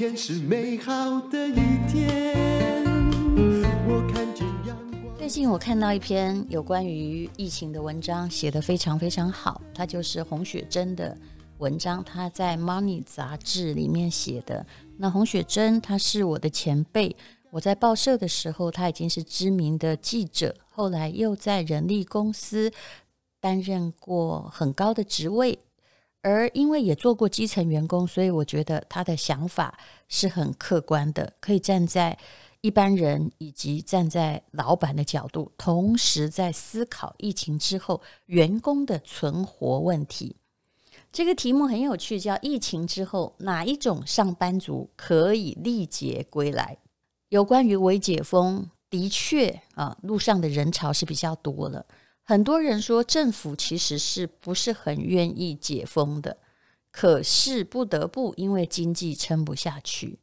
天是美好的一天。我看见阳光。最近我看到一篇有关于疫情的文章，写得非常非常好。它就是洪雪珍的文章，她在《Money》杂志里面写的。那洪雪珍她是我的前辈，我在报社的时候，她已经是知名的记者，后来又在人力公司担任过很高的职位。而因为也做过基层员工，所以我觉得他的想法是很客观的，可以站在一般人以及站在老板的角度，同时在思考疫情之后员工的存活问题。这个题目很有趣，叫“疫情之后哪一种上班族可以历劫归来？”有关于微解封，的确啊，路上的人潮是比较多了。很多人说政府其实是不是很愿意解封的，可是不得不，因为经济撑不下去。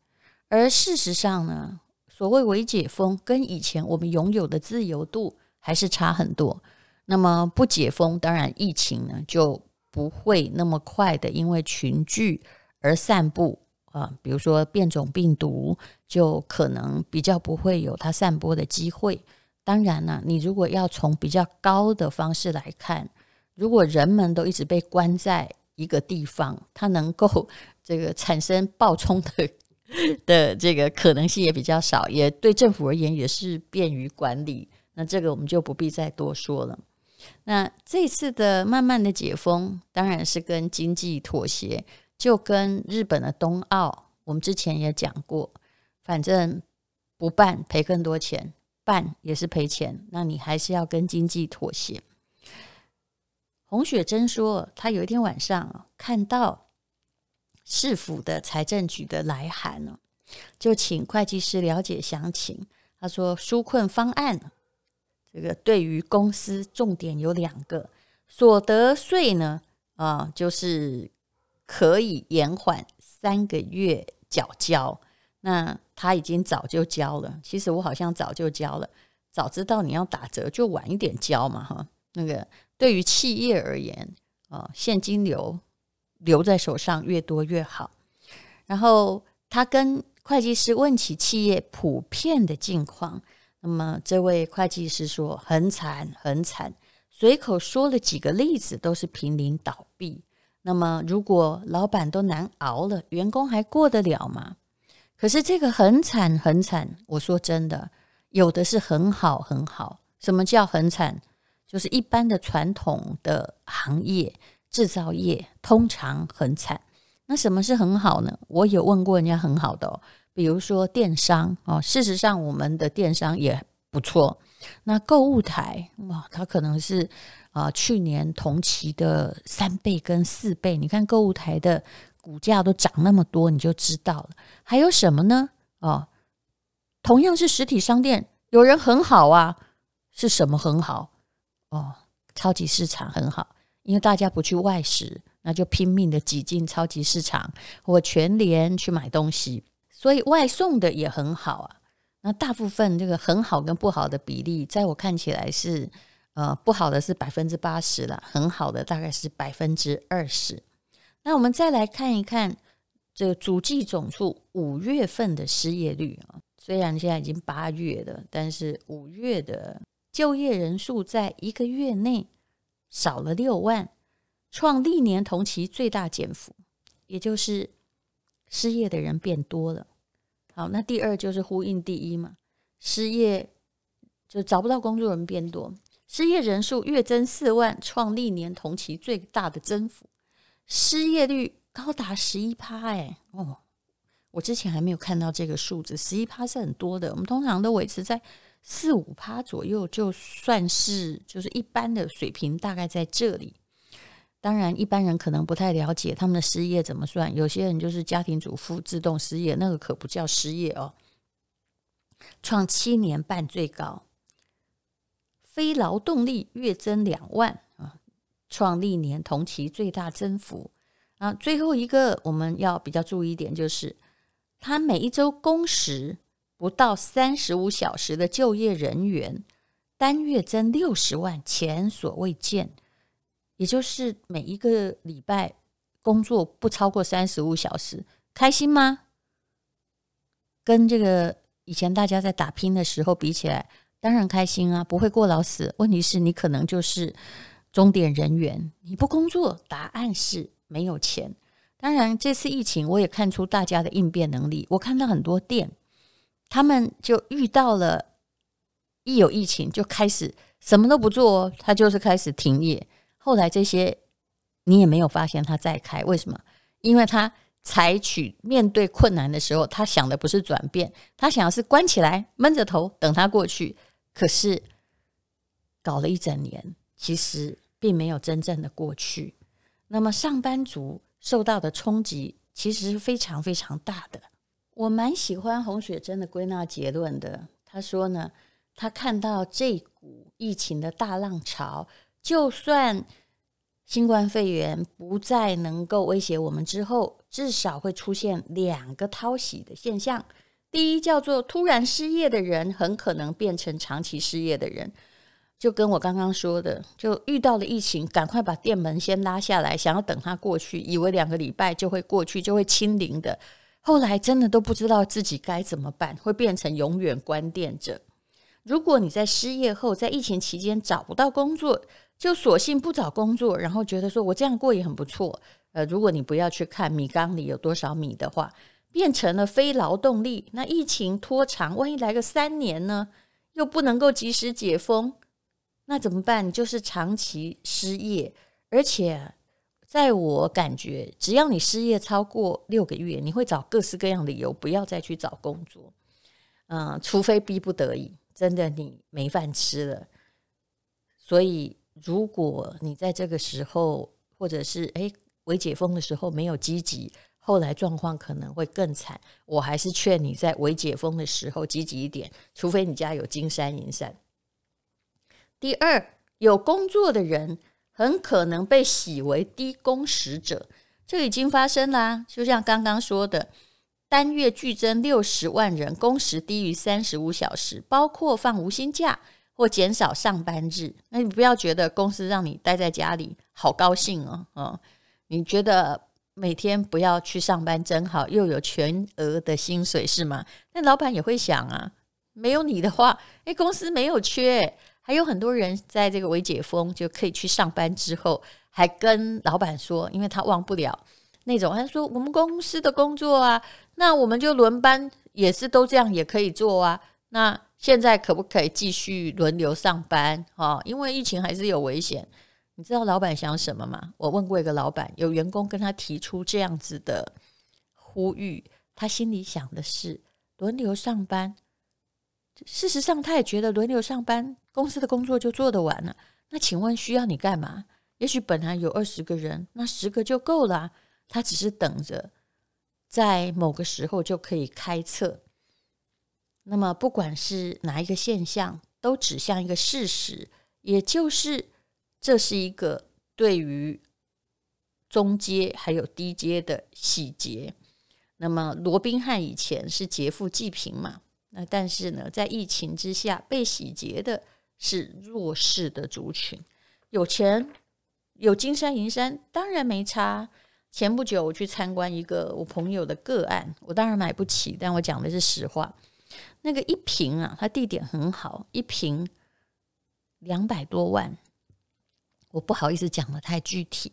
而事实上呢，所谓微解封跟以前我们拥有的自由度还是差很多。那么不解封，当然疫情呢就不会那么快的因为群聚而散布啊，比如说变种病毒就可能比较不会有它散播的机会。当然了，你如果要从比较高的方式来看，如果人们都一直被关在一个地方，它能够这个产生爆冲的 的这个可能性也比较少，也对政府而言也是便于管理。那这个我们就不必再多说了。那这次的慢慢的解封，当然是跟经济妥协，就跟日本的冬奥，我们之前也讲过，反正不办赔更多钱。办也是赔钱，那你还是要跟经济妥协。洪雪珍说，她有一天晚上看到市府的财政局的来函呢，就请会计师了解详情。他说，纾困方案这个对于公司重点有两个，所得税呢，啊，就是可以延缓三个月缴交。那他已经早就交了，其实我好像早就交了，早知道你要打折就晚一点交嘛，哈。那个对于企业而言，啊，现金流留在手上越多越好。然后他跟会计师问起企业普遍的境况，那么这位会计师说很惨很惨，随口说了几个例子，都是濒临倒闭。那么如果老板都难熬了，员工还过得了吗？可是这个很惨很惨，我说真的，有的是很好很好。什么叫很惨？就是一般的传统的行业，制造业通常很惨。那什么是很好呢？我有问过人家很好的哦，比如说电商哦，事实上我们的电商也不错。那购物台哇，它可能是啊，去年同期的三倍跟四倍。你看购物台的。股价都涨那么多，你就知道了。还有什么呢？哦，同样是实体商店，有人很好啊，是什么很好？哦，超级市场很好，因为大家不去外食，那就拼命的挤进超级市场或全联去买东西，所以外送的也很好啊。那大部分这个很好跟不好的比例，在我看起来是，呃，不好的是百分之八十了，很好的大概是百分之二十。那我们再来看一看这个主计总处五月份的失业率啊，虽然现在已经八月了，但是五月的就业人数在一个月内少了六万，创历年同期最大减幅，也就是失业的人变多了。好，那第二就是呼应第一嘛，失业就找不到工作人变多，失业人数月增四万，创历年同期最大的增幅。失业率高达十一趴，哎哦，我之前还没有看到这个数字，十一趴是很多的。我们通常都维持在四五趴左右，就算是就是一般的水平，大概在这里。当然，一般人可能不太了解他们的失业怎么算，有些人就是家庭主妇自动失业，那个可不叫失业哦。创七年半最高，非劳动力月增两万。创历年同期最大增幅啊！最后一个我们要比较注意一点，就是他每一周工时不到三十五小时的就业人员，单月增六十万，前所未见。也就是每一个礼拜工作不超过三十五小时，开心吗？跟这个以前大家在打拼的时候比起来，当然开心啊，不会过劳死。问题是你可能就是钟点人员，你不工作，答案是没有钱。当然，这次疫情我也看出大家的应变能力。我看到很多店，他们就遇到了一有疫情就开始什么都不做，他就是开始停业。后来这些你也没有发现他再开，为什么？因为他采取面对困难的时候，他想的不是转变，他想的是关起来闷着头等他过去。可是搞了一整年，其实并没有真正的过去。那么上班族受到的冲击其实是非常非常大的。我蛮喜欢洪雪珍的归纳结论的。他说呢，他看到这股疫情的大浪潮，就算新冠肺炎不再能够威胁我们之后，至少会出现两个讨喜的现象。第一叫做突然失业的人很可能变成长期失业的人，就跟我刚刚说的，就遇到了疫情，赶快把店门先拉下来，想要等它过去，以为两个礼拜就会过去，就会清零的，后来真的都不知道自己该怎么办，会变成永远关店者。如果你在失业后，在疫情期间找不到工作，就索性不找工作，然后觉得说我这样过也很不错。呃，如果你不要去看米缸里有多少米的话。变成了非劳动力，那疫情拖长，万一来个三年呢？又不能够及时解封，那怎么办？就是长期失业，而且在我感觉，只要你失业超过六个月，你会找各式各样理由不要再去找工作。嗯，除非逼不得已，真的你没饭吃了。所以，如果你在这个时候，或者是诶，未解封的时候没有积极。后来状况可能会更惨，我还是劝你在未解封的时候积极一点，除非你家有金山银山。第二，有工作的人很可能被洗为低工时者，这已经发生啦。就像刚刚说的，单月剧增六十万人，工时低于三十五小时，包括放无薪假或减少上班日。那你不要觉得公司让你待在家里好高兴哦，哦，你觉得？每天不要去上班真好，又有全额的薪水是吗？那老板也会想啊，没有你的话，诶，公司没有缺，还有很多人在这个微解封就可以去上班之后，还跟老板说，因为他忘不了那种，他说我们公司的工作啊，那我们就轮班也是都这样也可以做啊。那现在可不可以继续轮流上班啊？因为疫情还是有危险。你知道老板想什么吗？我问过一个老板，有员工跟他提出这样子的呼吁，他心里想的是轮流上班。事实上，他也觉得轮流上班，公司的工作就做得完了。那请问需要你干嘛？也许本来有二十个人，那十个就够了。他只是等着在某个时候就可以开测。那么，不管是哪一个现象，都指向一个事实，也就是。这是一个对于中阶还有低阶的洗劫。那么罗宾汉以前是劫富济贫嘛？那但是呢，在疫情之下被洗劫的是弱势的族群。有钱有金山银山当然没差。前不久我去参观一个我朋友的个案，我当然买不起，但我讲的是实话。那个一瓶啊，它地点很好，一瓶两百多万。我不好意思讲得太具体，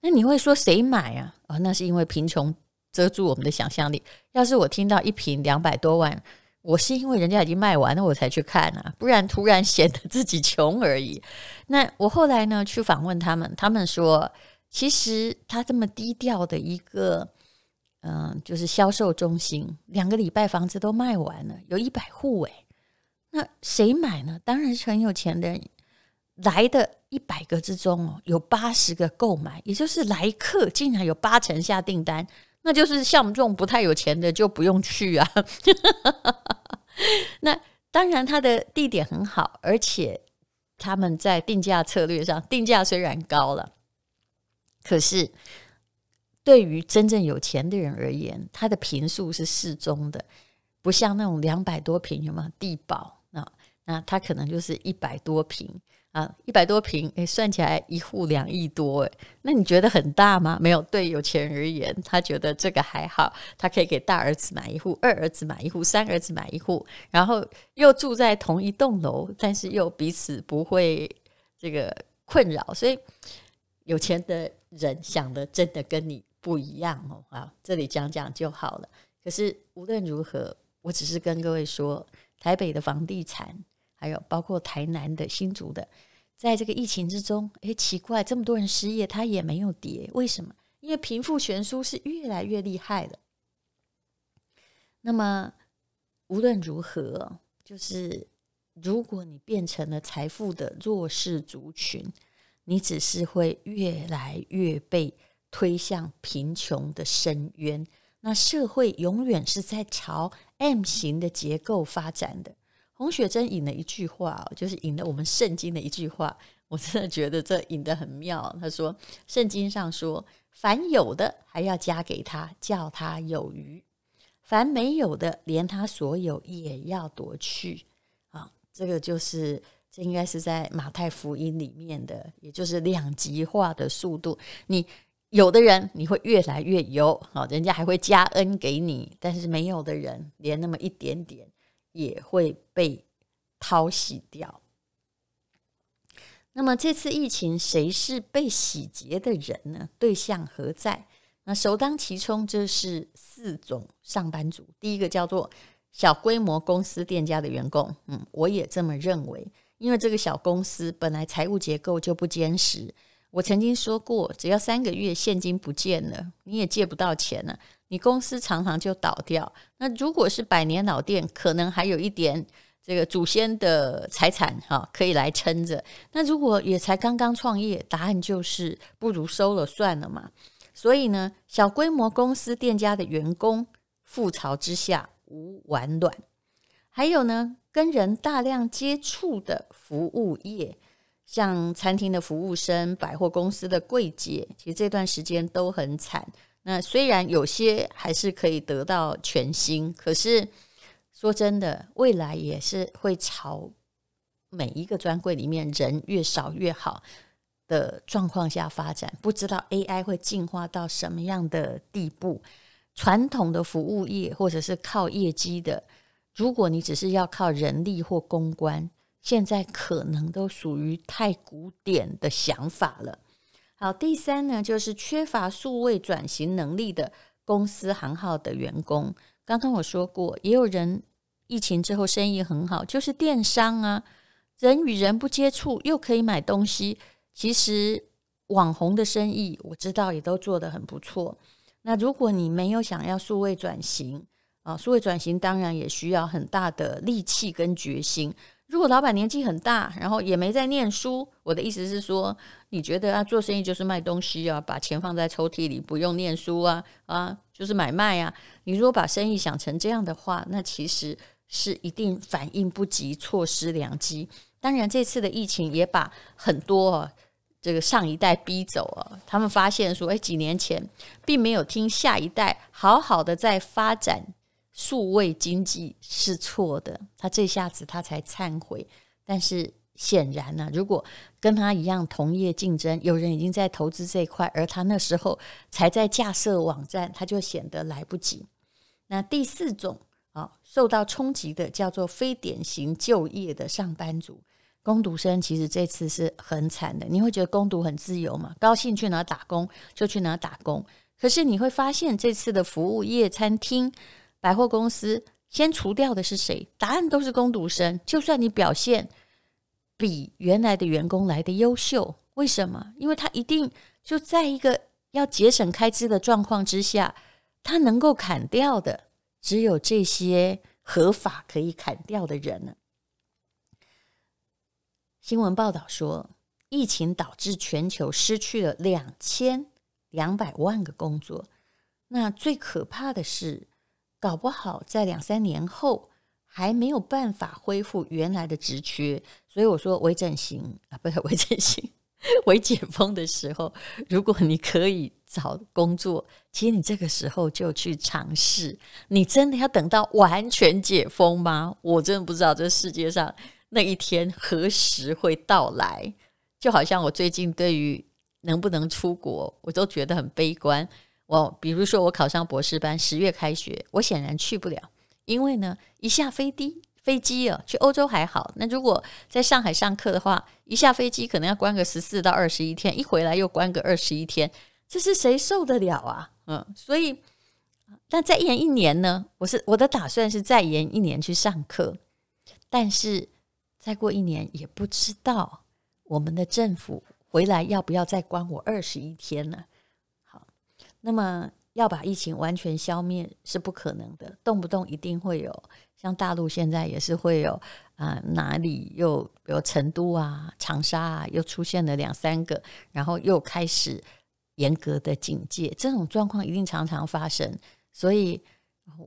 那你会说谁买啊？啊、哦，那是因为贫穷遮住我们的想象力。要是我听到一瓶两百多万，我是因为人家已经卖完了我才去看啊，不然突然显得自己穷而已。那我后来呢去访问他们，他们说，其实他这么低调的一个，嗯、就是销售中心，两个礼拜房子都卖完了，有一百户诶。那谁买呢？当然是很有钱的人。来的一百个之中哦，有八十个购买，也就是来客竟然有八成下订单，那就是像我们这种不太有钱的就不用去啊。那当然，它的地点很好，而且他们在定价策略上，定价虽然高了，可是对于真正有钱的人而言，它的平数是适中的，不像那种两百多平有没有地堡啊？那它可能就是一百多平。啊，一百多平，诶，算起来一户两亿多，诶，那你觉得很大吗？没有，对有钱人而言，他觉得这个还好，他可以给大儿子买一户，二儿子买一户，三儿子买一户，然后又住在同一栋楼，但是又彼此不会这个困扰，所以有钱的人想的真的跟你不一样哦。啊，这里讲讲就好了。可是无论如何，我只是跟各位说。台北的房地产，还有包括台南的新竹的，在这个疫情之中，诶，奇怪，这么多人失业，它也没有跌，为什么？因为贫富悬殊是越来越厉害了。那么无论如何，就是如果你变成了财富的弱势族群，你只是会越来越被推向贫穷的深渊。那社会永远是在朝 M 型的结构发展的。洪雪珍引了一句话，就是引了我们圣经的一句话，我真的觉得这引得很妙。他说：“圣经上说，凡有的还要加给他，叫他有余；凡没有的，连他所有也要夺去。”啊，这个就是这应该是在马太福音里面的，也就是两极化的速度。你。有的人你会越来越有，好，人家还会加恩给你；但是没有的人，连那么一点点也会被淘洗掉。那么这次疫情，谁是被洗劫的人呢？对象何在？那首当其冲就是四种上班族。第一个叫做小规模公司店家的员工，嗯，我也这么认为，因为这个小公司本来财务结构就不坚实。我曾经说过，只要三个月现金不见了，你也借不到钱了，你公司常常就倒掉。那如果是百年老店，可能还有一点这个祖先的财产哈，可以来撑着。那如果也才刚刚创业，答案就是不如收了算了嘛。所以呢，小规模公司店家的员工覆巢之下无完卵，还有呢，跟人大量接触的服务业。像餐厅的服务生、百货公司的柜姐，其实这段时间都很惨。那虽然有些还是可以得到全薪，可是说真的，未来也是会朝每一个专柜里面人越少越好的状况下发展。不知道 AI 会进化到什么样的地步？传统的服务业或者是靠业绩的，如果你只是要靠人力或公关。现在可能都属于太古典的想法了。好，第三呢，就是缺乏数位转型能力的公司行号的员工。刚刚我说过，也有人疫情之后生意很好，就是电商啊，人与人不接触又可以买东西。其实网红的生意我知道也都做得很不错。那如果你没有想要数位转型啊，数位转型当然也需要很大的力气跟决心。如果老板年纪很大，然后也没在念书，我的意思是说，你觉得啊，做生意就是卖东西啊，把钱放在抽屉里，不用念书啊，啊，就是买卖啊。你如果把生意想成这样的话，那其实是一定反应不及，错失良机。当然，这次的疫情也把很多啊，这个上一代逼走啊，他们发现说，哎，几年前并没有听下一代好好的在发展。数位经济是错的，他这下子他才忏悔。但是显然呢、啊，如果跟他一样同业竞争，有人已经在投资这一块，而他那时候才在架设网站，他就显得来不及。那第四种啊，受到冲击的叫做非典型就业的上班族，工读生，其实这次是很惨的。你会觉得工读很自由嘛？高兴去哪打工就去哪打工。可是你会发现，这次的服务业、餐厅。百货公司先除掉的是谁？答案都是工读生。就算你表现比原来的员工来的优秀，为什么？因为他一定就在一个要节省开支的状况之下，他能够砍掉的只有这些合法可以砍掉的人了。新闻报道说，疫情导致全球失去了两千两百万个工作。那最可怕的是。搞不好在两三年后还没有办法恢复原来的职缺，所以我说微整形啊，不是 微整形，微解封的时候，如果你可以找工作，其实你这个时候就去尝试。你真的要等到完全解封吗？我真的不知道这世界上那一天何时会到来？就好像我最近对于能不能出国，我都觉得很悲观。我比如说，我考上博士班，十月开学，我显然去不了，因为呢，一下飞机飞机啊，去欧洲还好。那如果在上海上课的话，一下飞机可能要关个十四到二十一天，一回来又关个二十一天，这是谁受得了啊？嗯，所以，但再延一年呢？我是我的打算是再延一年去上课，但是再过一年也不知道我们的政府回来要不要再关我二十一天呢？那么要把疫情完全消灭是不可能的，动不动一定会有，像大陆现在也是会有啊、哪里又比如成都啊、长沙啊，又出现了两三个，然后又开始。严格的警戒，这种状况一定常常发生，所以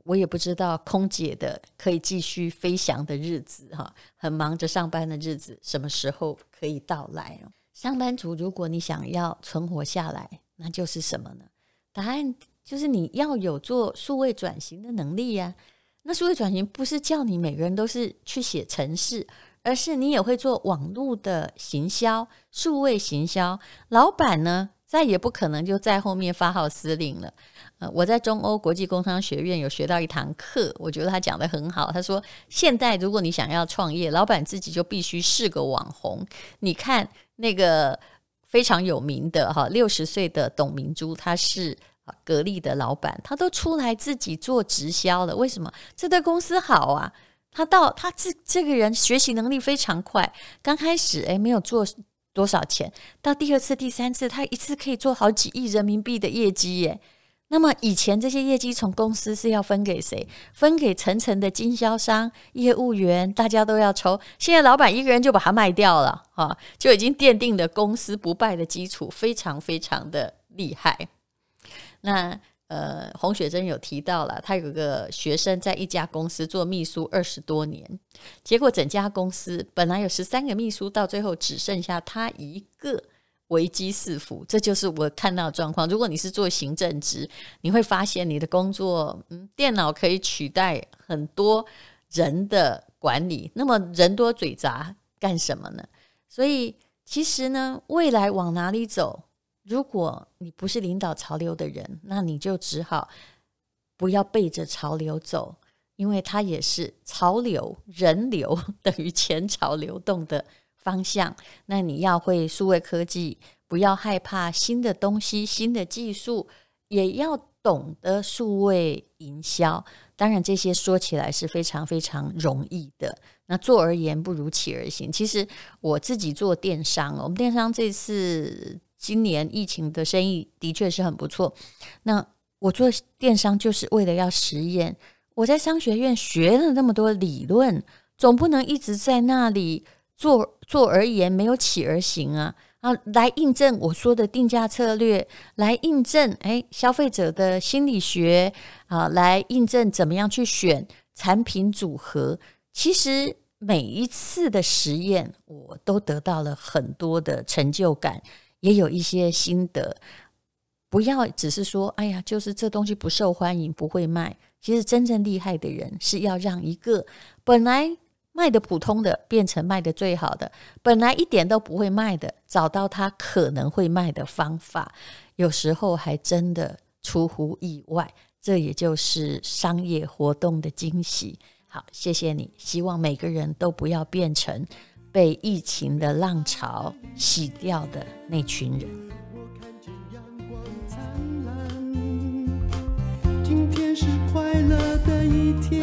我也不知道空姐的可以继续飞翔的日子，哈，很忙着上班的日子什么时候可以到来？上班族，如果你想要存活下来，那就是什么呢？答案就是你要有做数位转型的能力呀。那数位转型不是叫你每个人都是去写程式，而是你也会做网络的行销、数位行销。老板呢？再也不可能就在后面发号施令了。呃，我在中欧国际工商学院有学到一堂课，我觉得他讲得很好。他说，现在如果你想要创业，老板自己就必须是个网红。你看那个非常有名的哈，六十岁的董明珠，她是格力的老板，她都出来自己做直销了。为什么？这对公司好啊。他到他这这个人学习能力非常快，刚开始诶没有做。多少钱？到第二次、第三次，他一次可以做好几亿人民币的业绩耶。那么以前这些业绩从公司是要分给谁？分给层层的经销商、业务员，大家都要抽。现在老板一个人就把它卖掉了，哈，就已经奠定了公司不败的基础，非常非常的厉害。那。呃，洪雪珍有提到了，他有个学生在一家公司做秘书二十多年，结果整家公司本来有十三个秘书，到最后只剩下他一个，危机四伏。这就是我看到的状况。如果你是做行政职，你会发现你的工作，嗯，电脑可以取代很多人的管理，那么人多嘴杂干什么呢？所以其实呢，未来往哪里走？如果你不是领导潮流的人，那你就只好不要背着潮流走，因为它也是潮流、人流 等于前潮流动的方向。那你要会数位科技，不要害怕新的东西、新的技术，也要懂得数位营销。当然，这些说起来是非常非常容易的。那做而言不如起而行。其实我自己做电商，我们电商这次。今年疫情的生意的确是很不错。那我做电商就是为了要实验。我在商学院学了那么多理论，总不能一直在那里做做而言，没有起而行啊！啊，来印证我说的定价策略，来印证诶消费者的心理学啊，来印证怎么样去选产品组合。其实每一次的实验，我都得到了很多的成就感。也有一些心得，不要只是说，哎呀，就是这东西不受欢迎，不会卖。其实真正厉害的人是要让一个本来卖的普通的变成卖的最好的，本来一点都不会卖的，找到他可能会卖的方法。有时候还真的出乎意外，这也就是商业活动的惊喜。好，谢谢你，希望每个人都不要变成。被疫情的浪潮洗掉的那群人。阳光灿烂，今天是快乐的一天，